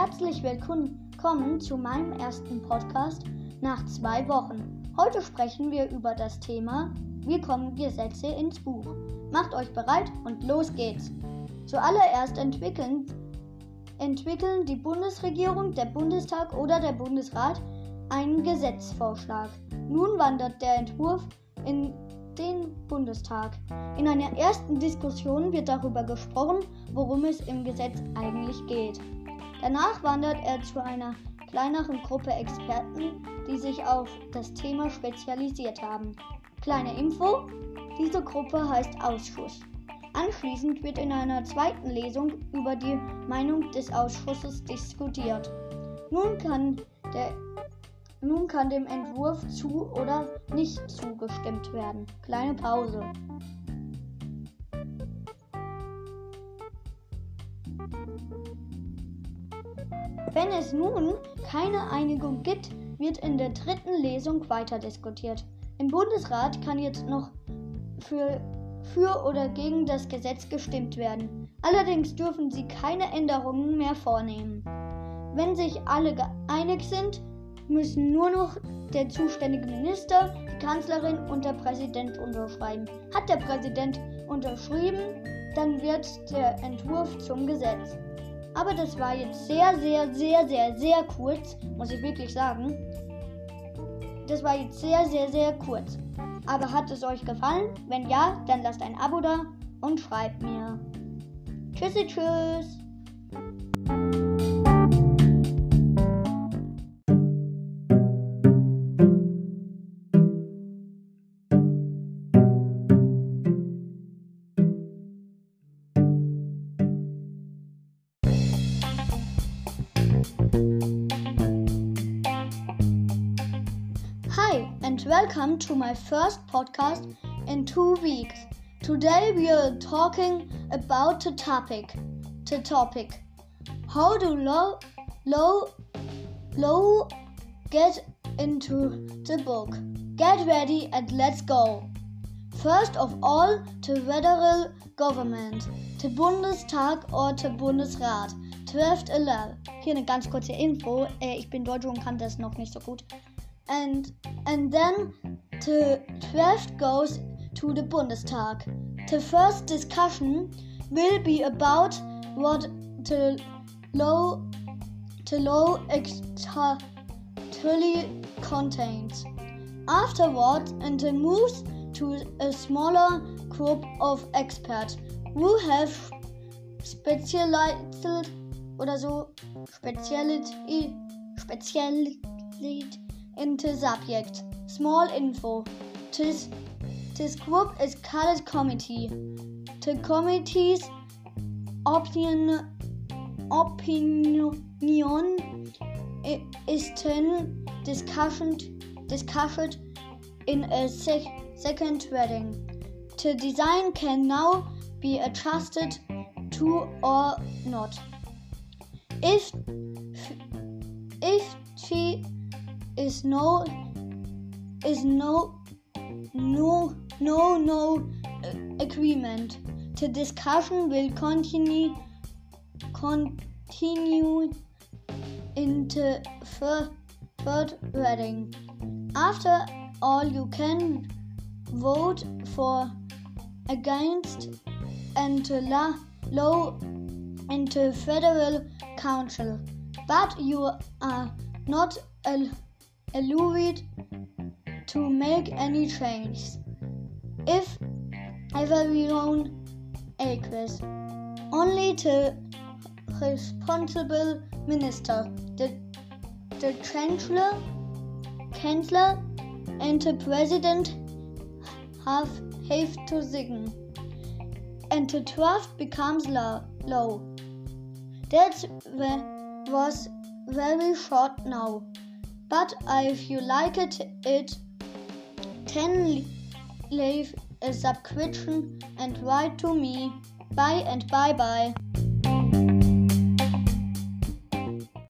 Herzlich willkommen zu meinem ersten Podcast nach zwei Wochen. Heute sprechen wir über das Thema Wie kommen Gesetze ins Buch? Macht euch bereit und los geht's. Zuallererst entwickeln, entwickeln die Bundesregierung, der Bundestag oder der Bundesrat einen Gesetzvorschlag. Nun wandert der Entwurf in den Bundestag. In einer ersten Diskussion wird darüber gesprochen, worum es im Gesetz eigentlich geht. Danach wandert er zu einer kleineren Gruppe Experten, die sich auf das Thema spezialisiert haben. Kleine Info, diese Gruppe heißt Ausschuss. Anschließend wird in einer zweiten Lesung über die Meinung des Ausschusses diskutiert. Nun kann der nun kann dem Entwurf zu oder nicht zugestimmt werden. Kleine Pause. Wenn es nun keine Einigung gibt, wird in der dritten Lesung weiter diskutiert. Im Bundesrat kann jetzt noch für, für oder gegen das Gesetz gestimmt werden. Allerdings dürfen sie keine Änderungen mehr vornehmen. Wenn sich alle geeinigt sind, müssen nur noch der zuständige Minister, die Kanzlerin und der Präsident unterschreiben. Hat der Präsident unterschrieben, dann wird der Entwurf zum Gesetz. Aber das war jetzt sehr, sehr, sehr, sehr, sehr kurz, muss ich wirklich sagen. Das war jetzt sehr, sehr, sehr kurz. Aber hat es euch gefallen? Wenn ja, dann lasst ein Abo da und schreibt mir. Tschüssi, tschüss. Hi, and welcome to my first podcast in two weeks. Today we are talking about the topic. The topic. How do low, low, low get into the book? Get ready and let's go. First of all, the federal government, the Bundestag or the Bundesrat. 12th 11. Hier eine ganz kurze Info. Äh, ich bin Deutsch und kann das noch nicht so gut. And and then the 12th goes to the Bundestag. The first discussion will be about what the law the law actually contains. Afterwards, and it moves to a smaller group of experts who have specialized oder so Speziality, Spezialität in the subject. Small info. This, this group is called committee. The committee's opinion, opinion is then discussion, discussed in a sec, second reading. The design can now be adjusted to or not. If if she is no is no no no no uh, agreement, the discussion will continue continue into third, third reading. After all, you can vote for against and la low into federal council, but you are not allowed to make any changes. If everyone agrees, only to responsible minister, the, the chancellor, chancellor, and the president have, have to sign, and the draft becomes law. law. That was very short now. But if you like it, it can leave a subscription and write to me. Bye and bye bye.